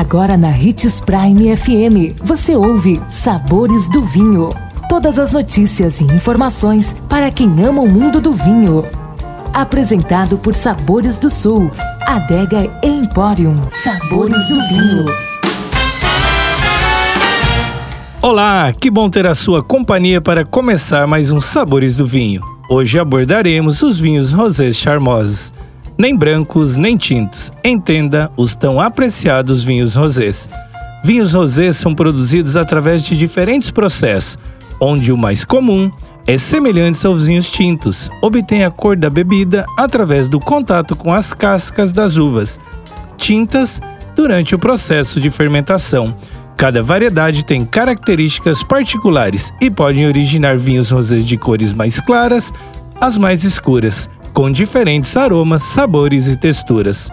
Agora na Ritz Prime FM, você ouve Sabores do Vinho. Todas as notícias e informações para quem ama o mundo do vinho. Apresentado por Sabores do Sul, Adega Emporium. Sabores do Vinho. Olá, que bom ter a sua companhia para começar mais um Sabores do Vinho. Hoje abordaremos os vinhos rosés charmosos nem brancos nem tintos. Entenda os tão apreciados vinhos rosés. Vinhos rosés são produzidos através de diferentes processos, onde o mais comum é semelhante aos vinhos tintos. Obtém a cor da bebida através do contato com as cascas das uvas, tintas durante o processo de fermentação. Cada variedade tem características particulares e podem originar vinhos rosés de cores mais claras às mais escuras com diferentes aromas, sabores e texturas.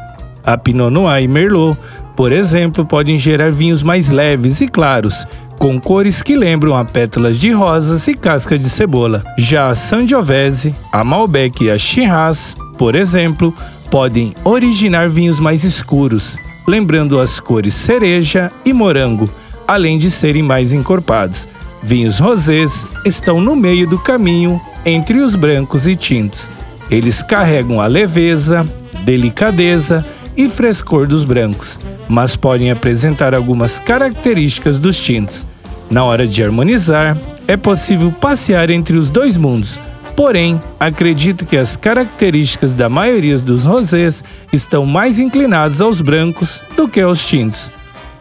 A Pinot Noir e Merlot, por exemplo, podem gerar vinhos mais leves e claros, com cores que lembram a pétalas de rosas e casca de cebola. Já a Sangiovese, a Malbec e a Shiraz, por exemplo, podem originar vinhos mais escuros, lembrando as cores cereja e morango, além de serem mais encorpados. Vinhos rosés estão no meio do caminho entre os brancos e tintos eles carregam a leveza, delicadeza e frescor dos brancos, mas podem apresentar algumas características dos tintos. Na hora de harmonizar, é possível passear entre os dois mundos, porém, acredito que as características da maioria dos rosés estão mais inclinadas aos brancos do que aos tintos.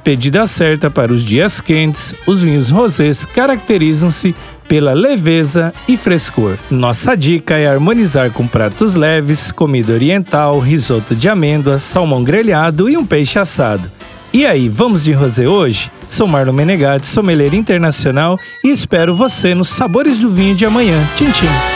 Pedida certa para os dias quentes, os vinhos rosés caracterizam-se pela leveza e frescor. Nossa dica é harmonizar com pratos leves, comida oriental, risoto de amêndoas, salmão grelhado e um peixe assado. E aí, vamos de rosé hoje? Sou Marlon Menegatti, sommelier internacional e espero você nos Sabores do Vinho de amanhã. Tchim, tchim.